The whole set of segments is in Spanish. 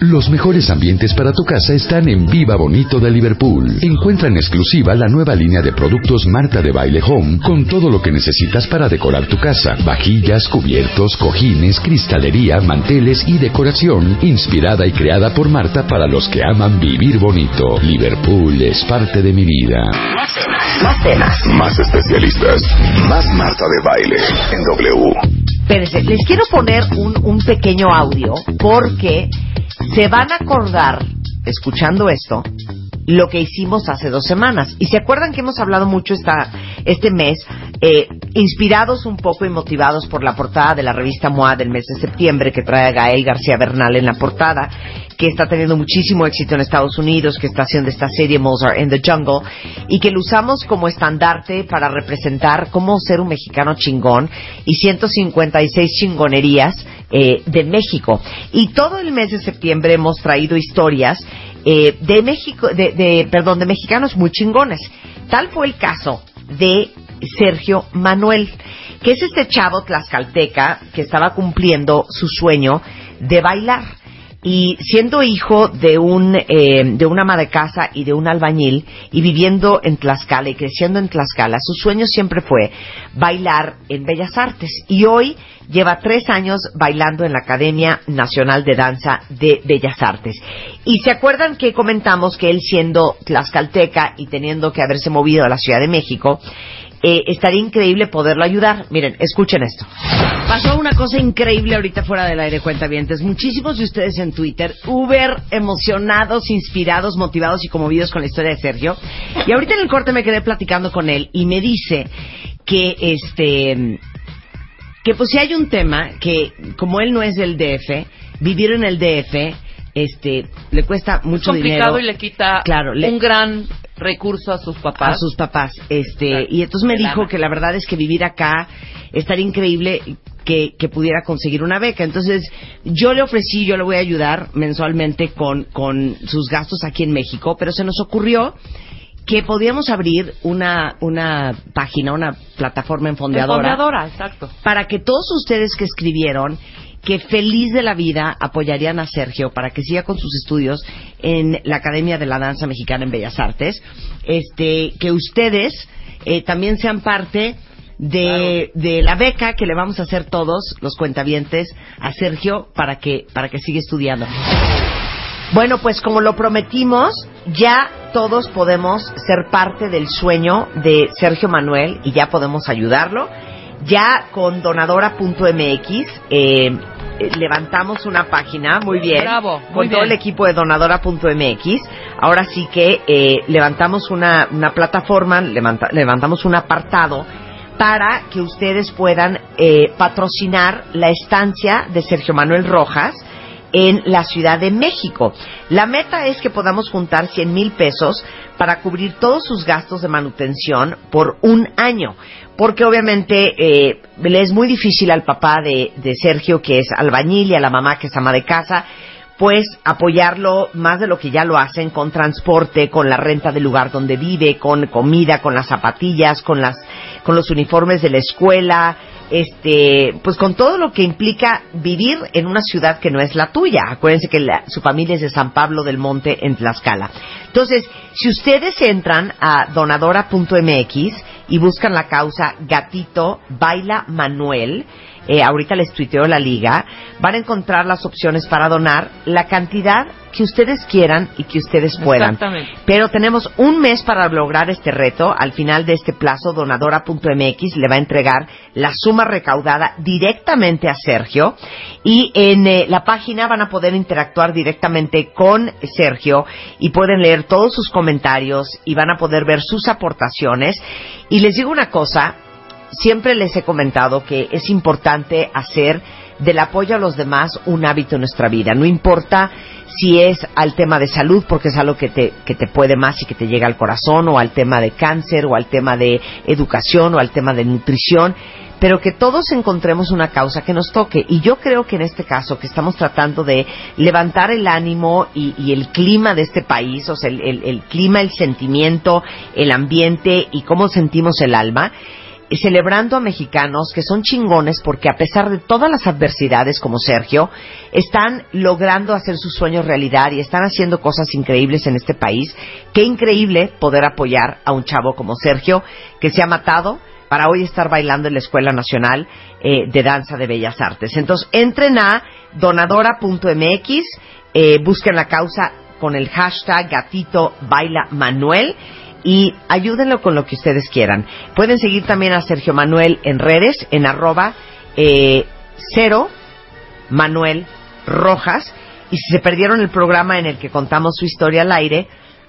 Los mejores ambientes para tu casa están en Viva Bonito de Liverpool. Encuentra en exclusiva la nueva línea de productos Marta de Baile Home con todo lo que necesitas para decorar tu casa. Vajillas, cubiertos, cojines, cristalería, manteles y decoración inspirada y creada por Marta para los que aman vivir bonito. Liverpool es parte de mi vida. Más temas. Más temas. Más especialistas. Más Marta de Baile en W. Espérense, les quiero poner un, un pequeño audio porque se van a acordar, escuchando esto, lo que hicimos hace dos semanas. Y se acuerdan que hemos hablado mucho esta, este mes, eh, inspirados un poco y motivados por la portada de la revista MOA del mes de septiembre, que trae a Gael García Bernal en la portada, que está teniendo muchísimo éxito en Estados Unidos, que está haciendo esta serie Mozart in the Jungle, y que lo usamos como estandarte para representar cómo ser un mexicano chingón y 156 chingonerías eh, de México. Y todo el mes de septiembre hemos traído historias eh, de México, de, de, perdón, de mexicanos muy chingones. Tal fue el caso de Sergio Manuel, que es este chavo tlaxcalteca que estaba cumpliendo su sueño de bailar. Y siendo hijo de un eh, de una ama de casa y de un albañil y viviendo en Tlaxcala y creciendo en Tlaxcala, su sueño siempre fue bailar en Bellas Artes. Y hoy lleva tres años bailando en la Academia Nacional de Danza de Bellas Artes. Y se acuerdan que comentamos que él siendo tlaxcalteca y teniendo que haberse movido a la Ciudad de México, eh, estaría increíble poderlo ayudar. Miren, escuchen esto. Pasó una cosa increíble ahorita fuera del aire, cuentavientes. Muchísimos de ustedes en Twitter, uber emocionados, inspirados, motivados y conmovidos con la historia de Sergio. Y ahorita en el corte me quedé platicando con él y me dice que este que pues si hay un tema que como él no es del DF, vivir en el DF este le cuesta mucho es complicado dinero. y le quita Claro, le- un gran recurso a sus papás. a sus papás. Este, Claro. y entonces me dijo que la verdad es que vivir acá estaría increíble que, que pudiera conseguir una beca. Entonces, yo le ofrecí, yo le voy a ayudar mensualmente con, con sus gastos aquí en México, pero se nos ocurrió que podíamos abrir una, una página, una plataforma en fondeadora Fondeadora, exacto. para que todos ustedes que escribieron que feliz de la vida apoyarían a Sergio para que siga con sus estudios en la Academia de la Danza Mexicana en Bellas Artes, este, que ustedes eh, también sean parte de, de la beca que le vamos a hacer todos los cuentavientes a Sergio para que para que siga estudiando. Bueno, pues como lo prometimos, ya todos podemos ser parte del sueño de Sergio Manuel y ya podemos ayudarlo. Ya con donadora.mx eh, levantamos una página, muy bien, Bravo, con todo el equipo de donadora.mx. Ahora sí que eh, levantamos una, una plataforma, levanta- levantamos un apartado para que ustedes puedan eh, patrocinar la estancia de Sergio Manuel Rojas en la Ciudad de México. La meta es que podamos juntar 100 mil pesos para cubrir todos sus gastos de manutención por un año. Porque obviamente eh, le es muy difícil al papá de, de Sergio, que es albañil, y a la mamá, que es ama de casa, pues apoyarlo más de lo que ya lo hacen con transporte, con la renta del lugar donde vive, con comida, con las zapatillas, con las con los uniformes de la escuela, este, pues con todo lo que implica vivir en una ciudad que no es la tuya. Acuérdense que la- su familia es de San Pablo del Monte en Tlaxcala. Entonces, si ustedes entran a donadora.mx y buscan la causa Gatito Baila Manuel, eh, ahorita les tuiteo la liga, van a encontrar las opciones para donar la cantidad que ustedes quieran y que ustedes puedan. Exactamente. Pero tenemos un mes para lograr este reto. Al final de este plazo, donadora.mx le va a entregar la suma recaudada directamente a Sergio. Y en eh, la página van a poder interactuar directamente con Sergio y pueden leer todos sus comentarios y van a poder ver sus aportaciones. Y les digo una cosa, siempre les he comentado que es importante hacer del apoyo a los demás un hábito en nuestra vida. No importa si es al tema de salud, porque es algo que te, que te puede más y que te llega al corazón, o al tema de cáncer, o al tema de educación, o al tema de nutrición, pero que todos encontremos una causa que nos toque. Y yo creo que en este caso, que estamos tratando de levantar el ánimo y, y el clima de este país, o sea, el, el- el clima, el sentimiento, el ambiente y cómo sentimos el alma, celebrando a mexicanos que son chingones porque a pesar de todas las adversidades como Sergio, están logrando hacer sus sueños realidad y están haciendo cosas increíbles en este país. Qué increíble poder apoyar a un chavo como Sergio que se ha matado para hoy estar bailando en la Escuela Nacional eh, de Danza de Bellas Artes. Entonces, entren a donadora.mx, eh, busquen la causa con el hashtag gatito baila Manuel y ayúdenlo con lo que ustedes quieran. Pueden seguir también a Sergio Manuel en redes, en arroba eh, cero Manuel Rojas. Y si se perdieron el programa en el que contamos su historia al aire,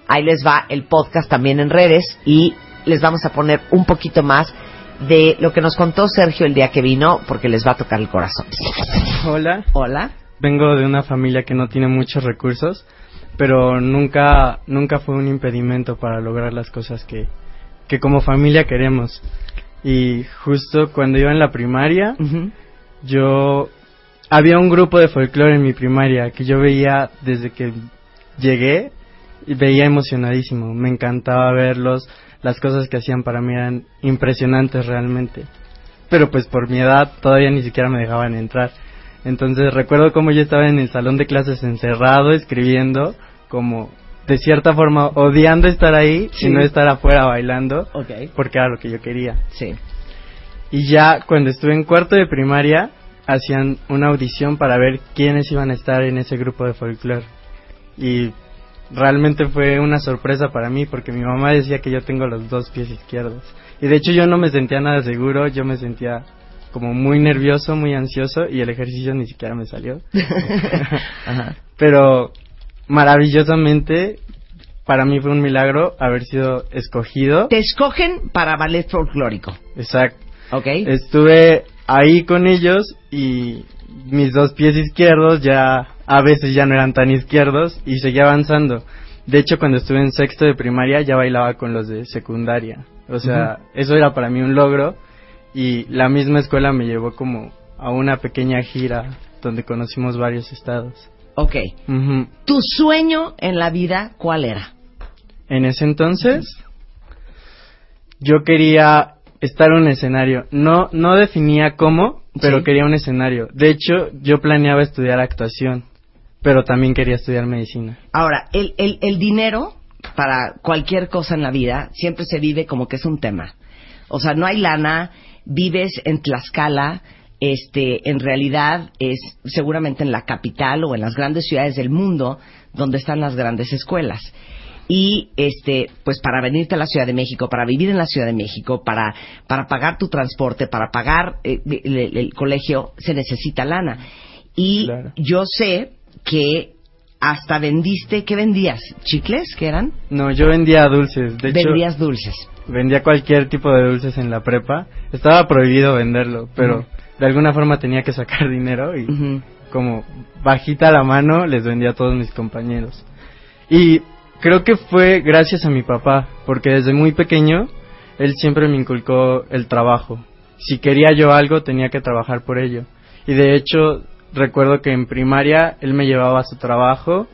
ahí les va el podcast también en redes y les vamos a poner un poquito más de lo que nos contó Sergio el día que vino, porque les va a tocar el corazón. Hola, Hola. vengo de una familia que no tiene muchos recursos, pero nunca, nunca fue un impedimento para lograr las cosas que, que como familia queremos. Y justo cuando iba en la primaria, yo había un grupo de folclore en mi primaria que yo veía desde que llegué y veía emocionadísimo. Me encantaba verlos, las cosas que hacían para mí eran impresionantes realmente. Pero pues por mi edad todavía ni siquiera me dejaban entrar. Entonces recuerdo cómo yo estaba en el salón de clases encerrado escribiendo, como de cierta forma odiando estar ahí Sí. y no estar afuera bailando, porque era lo que yo quería. Sí. Y ya cuando estuve en cuarto de primaria, hacían una audición para ver quiénes iban a estar en ese grupo de folclore. Y realmente fue una sorpresa para mí porque mi mamá decía que yo tengo los dos pies izquierdos. Y de hecho yo no me sentía nada seguro, yo me sentía como muy nervioso, muy ansioso y el ejercicio ni siquiera me salió. Ajá. Pero maravillosamente para mí fue un milagro haber sido escogido. Te escogen para ballet folclórico. Exacto. ¿Ok? Estuve ahí con ellos y mis dos pies izquierdos ya a veces ya no eran tan izquierdos y seguía avanzando. De hecho, cuando estuve en sexto de primaria ya bailaba con los de secundaria. O sea, eso era para mí un logro y la misma escuela me llevó como a una pequeña gira donde conocimos varios estados. Ok. ¿Tu sueño en la vida cuál era? En ese entonces, yo quería estar en un escenario. No, no definía cómo, pero Sí. quería un escenario. De hecho, yo planeaba estudiar actuación, pero también quería estudiar medicina. Ahora, el, el, el dinero para cualquier cosa en la vida siempre se vive como que es un tema. O sea, no hay lana, vives en Tlaxcala, este, en realidad es seguramente en la capital o en las grandes ciudades del mundo donde están las grandes escuelas. Y este, pues para venirte a la Ciudad de México, para vivir en la Ciudad de México, para, para pagar tu transporte, para pagar eh, el, el- el colegio, se necesita lana. Y Claro. yo sé que hasta vendiste, ¿qué vendías? ¿Chicles? ¿Qué eran? No, yo vendía dulces. De hecho, Vendías dulces. vendía cualquier tipo de dulces en la prepa. Estaba prohibido venderlo, pero. De alguna forma tenía que sacar dinero y como bajita la mano les vendía a todos mis compañeros. Y creo que fue gracias a mi papá, porque desde muy pequeño él siempre me inculcó el trabajo. Si quería yo algo tenía que trabajar por ello. Y de hecho recuerdo que en primaria él me llevaba a su trabajo.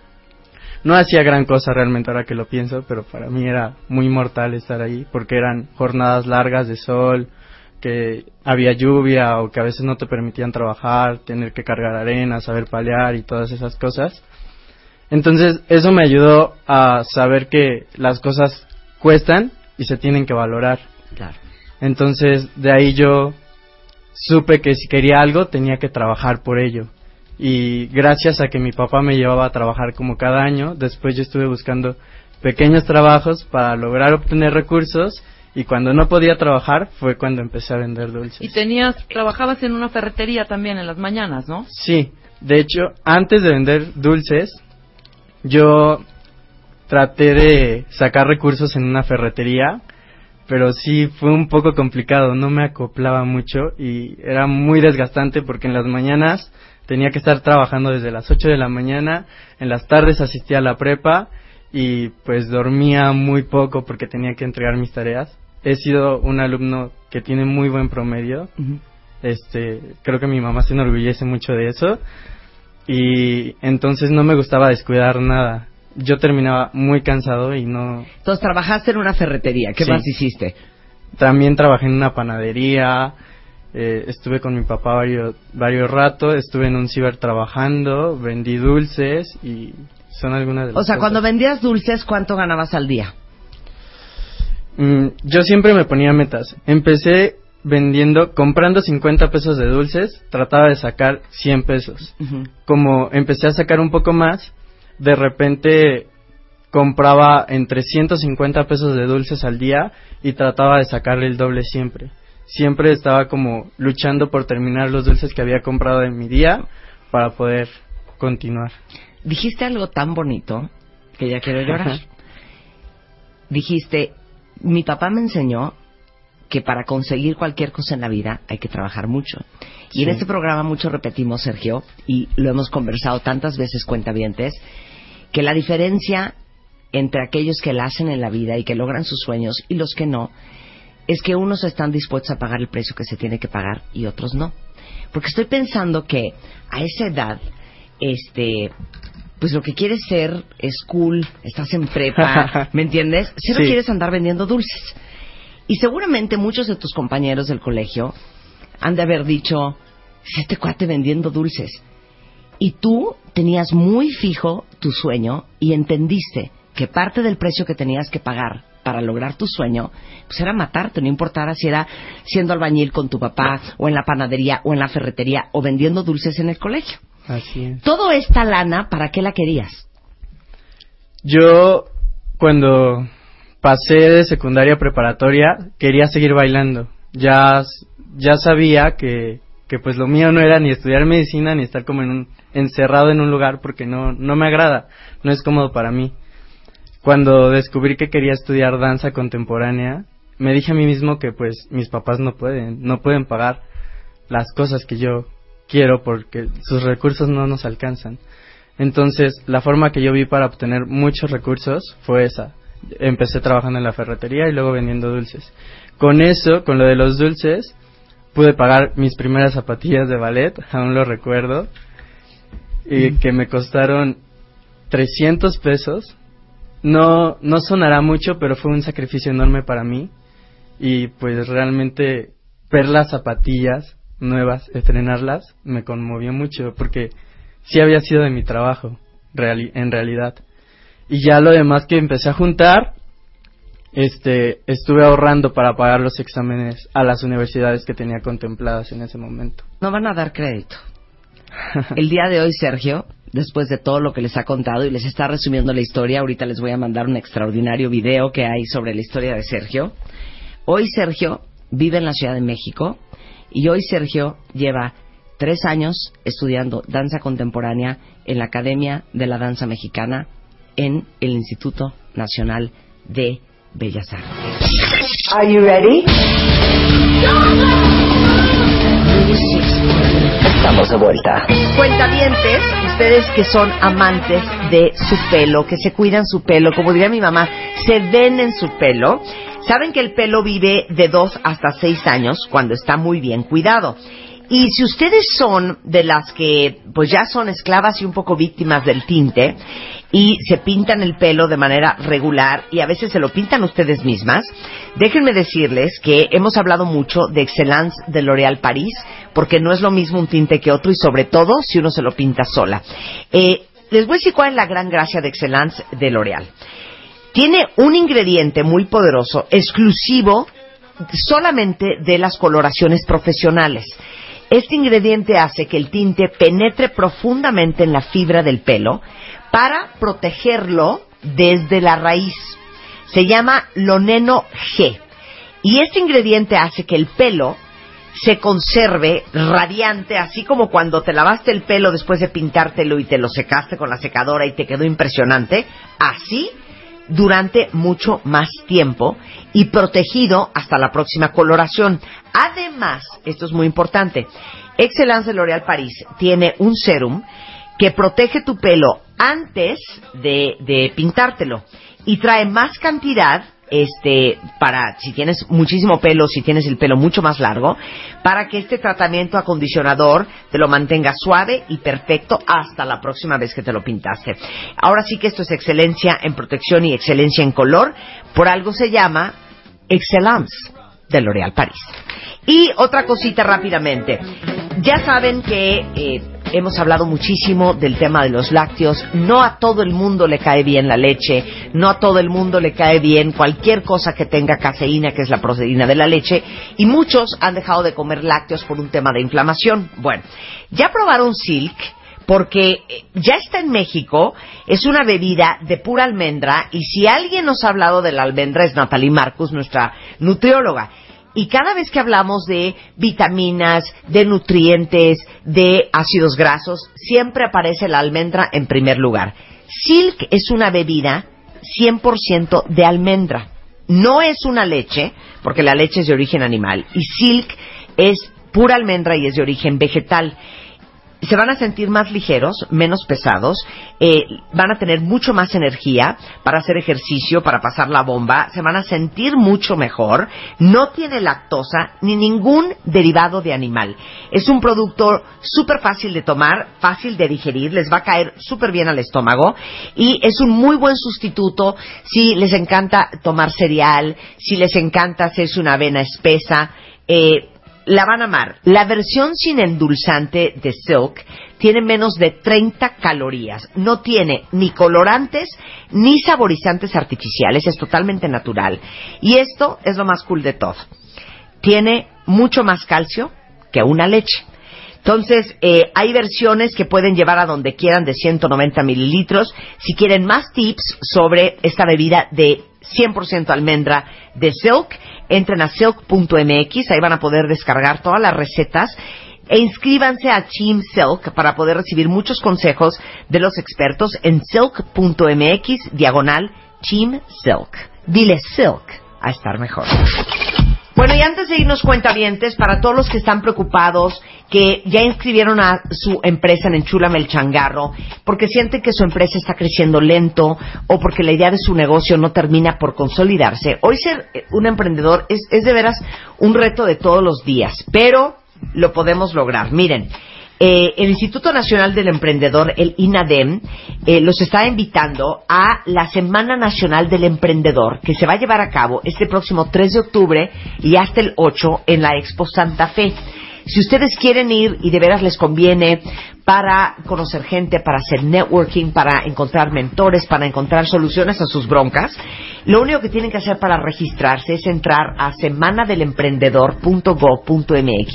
No hacía gran cosa realmente ahora que lo pienso, pero para mí era muy mortal estar ahí porque eran jornadas largas de sol, que había lluvia o que a veces no te permitían trabajar, tener que cargar arena, saber palear y todas esas cosas. Entonces eso me ayudó a saber que las cosas cuestan y se tienen que valorar. Claro. Entonces de ahí yo supe que si quería algo tenía que trabajar por ello. Y gracias a que mi papá me llevaba a trabajar como cada año, después yo estuve buscando pequeños trabajos para lograr obtener recursos y cuando no podía trabajar fue cuando empecé a vender dulces. Y tenías, trabajabas en una ferretería también en las mañanas, ¿no? Sí, de hecho, antes de vender dulces, yo traté de sacar recursos en una ferretería, pero sí fue un poco complicado, no me acoplaba mucho y era muy desgastante porque en las mañanas tenía que estar trabajando desde las 8 de la mañana, en las tardes asistía a la prepa y pues dormía muy poco porque tenía que entregar mis tareas. He sido un alumno que tiene muy buen promedio, este creo que mi mamá se enorgullece mucho de eso y entonces no me gustaba descuidar nada yo terminaba muy cansado y no Entonces trabajaste en una ferretería. ¿Qué Sí. más hiciste? También trabajé en una panadería, eh, estuve con mi papá varios, varios ratos, estuve en un ciber trabajando, vendí dulces y son algunas de las O sea, cosas. cuando vendías dulces, ¿cuánto ganabas al día? Mm, yo siempre me ponía metas. Empecé vendiendo, comprando 50 pesos de dulces, trataba de sacar 100 pesos. Como empecé a sacar un poco más, de repente compraba entre 150 pesos de dulces al día y trataba de sacarle el doble siempre. Siempre estaba como luchando por terminar los dulces que había comprado en mi día para poder continuar. Dijiste algo tan bonito que ya quiero llorar. Dijiste, mi papá me enseñó que para conseguir cualquier cosa en la vida hay que trabajar mucho. Y en este programa mucho repetimos, Sergio, y lo hemos conversado tantas veces cuentavientes, que la diferencia entre aquellos que la hacen en la vida y que logran sus sueños y los que no, es que unos están dispuestos a pagar el precio que se tiene que pagar y otros no. Porque estoy pensando que a esa edad, este, pues lo que quieres ser es cool, estás en prepa, ¿me entiendes? Si no Sí. quieres andar vendiendo dulces. Y seguramente muchos de tus compañeros del colegio han de haber dicho, este cuate vendiendo dulces. Y tú tenías muy fijo tu sueño y entendiste que parte del precio que tenías que pagar para lograr tu sueño, pues era matarte, no importara si era siendo albañil con tu papá, o en la panadería, o en la ferretería, o vendiendo dulces en el colegio. Así es. Todo esta lana, ¿para qué la querías? Yo, cuando pasé de secundaria a preparatoria, quería seguir bailando. Ya, ya sabía que, que pues lo mío no era ni estudiar medicina ni estar como en un, encerrado en un lugar porque no, no me agrada, no es cómodo para mí. Cuando descubrí que quería estudiar danza contemporánea, me dije a mí mismo que pues mis papás no pueden, no pueden pagar las cosas que yo quiero porque sus recursos no nos alcanzan. Entonces, la forma que yo vi para obtener muchos recursos fue esa. Empecé trabajando en la ferretería y luego vendiendo dulces. Con eso, con lo de los dulces, pude pagar mis primeras zapatillas de ballet, aún lo recuerdo, y que me costaron 300 pesos. No, no sonará mucho, pero fue un sacrificio enorme para mí. Y pues realmente ver las zapatillas nuevas, estrenarlas, me conmovió mucho porque sí había sido de mi trabajo, en realidad. Y ya lo demás que empecé a juntar, este, estuve ahorrando para pagar los exámenes a las universidades que tenía contempladas en ese momento. No van a dar crédito. El día de hoy, Sergio, después de todo lo que les ha contado y les está resumiendo la historia, ahorita les voy a mandar un extraordinario video que hay sobre la historia de Sergio. Hoy Sergio vive en la Ciudad de México y hoy Sergio lleva tres años estudiando danza contemporánea en la Academia de la Danza Mexicana en el Instituto Nacional de Bellas Artes. Are you ready? Estamos de vuelta. Cuentavientes, ustedes que son amantes de su pelo, que se cuidan su pelo, como diría mi mamá, se ven en su pelo, saben que el pelo vive de dos hasta seis años cuando está muy bien cuidado. Y si ustedes son de las que pues ya son esclavas y un poco víctimas del tinte y se pintan el pelo de manera regular y a veces se lo pintan ustedes mismas, déjenme decirles que hemos hablado mucho de Excellence de L'Oréal París porque no es lo mismo un tinte que otro y sobre todo si uno se lo pinta sola. Eh, les voy a decir cuál es la gran gracia de Excellence de L'Oréal. Tiene un ingrediente muy poderoso, exclusivo solamente de las coloraciones profesionales. Este ingrediente hace que el tinte penetre profundamente en la fibra del pelo para protegerlo desde la raíz. Se llama Loneno G. Y este ingrediente hace que el pelo se conserve radiante, así como cuando te lavaste el pelo después de pintártelo y te lo secaste con la secadora y te quedó impresionante, así durante mucho más tiempo y protegido hasta la próxima coloración. Además, esto es muy importante, Excellence de L'Oréal París tiene un serum que protege tu pelo antes de, de pintártelo y trae más cantidad este para si tienes muchísimo pelo, si tienes el pelo mucho más largo, para que este tratamiento acondicionador te lo mantenga suave y perfecto hasta la próxima vez que te lo pintaste. Ahora sí que esto es excelencia en protección y excelencia en color, por algo se llama Excellence. de L'Oréal París. Y otra cosita rápidamente. Ya saben que eh, hemos hablado muchísimo del tema de los lácteos. No a todo el mundo le cae bien la leche, no a todo el mundo le cae bien cualquier cosa que tenga caseína, que es la proteína de la leche, y muchos han dejado de comer lácteos por un tema de inflamación. Bueno, ya probaron Silk porque eh, ya está en México, es una bebida de pura almendra y si alguien nos ha hablado de la almendra es Natalie Marcus, nuestra nutrióloga. Y cada vez que hablamos de vitaminas, de nutrientes, de ácidos grasos, siempre aparece la almendra en primer lugar. Silk es una bebida 100% de almendra. No es una leche, porque la leche es de origen animal, y Silk es pura almendra y es de origen vegetal se van a sentir más ligeros, menos pesados, eh, van a tener mucho más energía para hacer ejercicio, para pasar la bomba, se van a sentir mucho mejor, no tiene lactosa ni ningún derivado de animal. Es un producto súper fácil de tomar, fácil de digerir, les va a caer súper bien al estómago y es un muy buen sustituto si les encanta tomar cereal, si les encanta hacerse una avena espesa. Eh, la van a amar. La versión sin endulzante de Silk tiene menos de 30 calorías. No tiene ni colorantes ni saborizantes artificiales. Es totalmente natural. Y esto es lo más cool de todo. Tiene mucho más calcio que una leche. Entonces, eh, hay versiones que pueden llevar a donde quieran de 190 mililitros. Si quieren más tips sobre esta bebida de 100% almendra de Silk, entren a silk.mx, ahí van a poder descargar todas las recetas e inscríbanse a Team Silk para poder recibir muchos consejos de los expertos en silk.mx diagonal Team Silk. Dile Silk a estar mejor. Bueno, y antes de irnos cuentavientes, para todos los que están preocupados, que ya inscribieron a su empresa en Enchúlame el Changarro, porque sienten que su empresa está creciendo lento o porque la idea de su negocio no termina por consolidarse, hoy ser un emprendedor es, es de veras un reto de todos los días, pero lo podemos lograr. Miren, eh, el Instituto Nacional del Emprendedor, el INADEM, eh, los está invitando a la Semana Nacional del Emprendedor, que se va a llevar a cabo este próximo 3 de octubre y hasta el 8 en la Expo Santa Fe. Si ustedes quieren ir y de veras les conviene para conocer gente, para hacer networking, para encontrar mentores, para encontrar soluciones a sus broncas, lo único que tienen que hacer para registrarse es entrar a semanadelemprendedor.gov.mx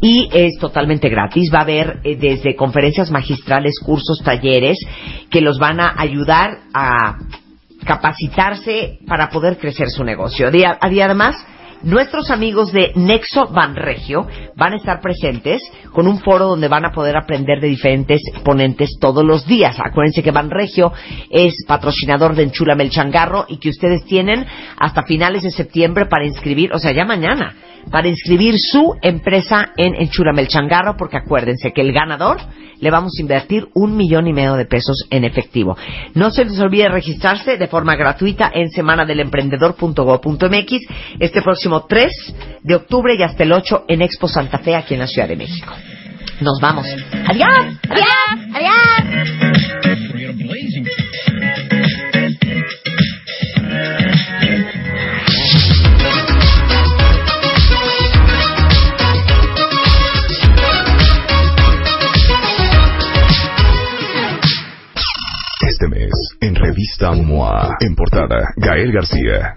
y es totalmente gratis. Va a haber eh, desde conferencias magistrales, cursos, talleres que los van a ayudar a capacitarse para poder crecer su negocio. Y además, Nuestros amigos de Nexo Banregio van a estar presentes con un foro donde van a poder aprender de diferentes ponentes todos los días. Acuérdense que Banregio es patrocinador de Enchula el Changarro y que ustedes tienen hasta finales de septiembre para inscribir, o sea, ya mañana, para inscribir su empresa en Enchúrame el Changarro, porque acuérdense que el ganador le vamos a invertir un millón y medio de pesos en efectivo. No se les olvide registrarse de forma gratuita en semanadelemprendedor.go.mx este próximo 3 de octubre y hasta el 8 en Expo Santa Fe aquí en la Ciudad de México. Nos vamos. Adiós. Adiós. Adiós. Este mes, en revista MOA, en portada, Gael García.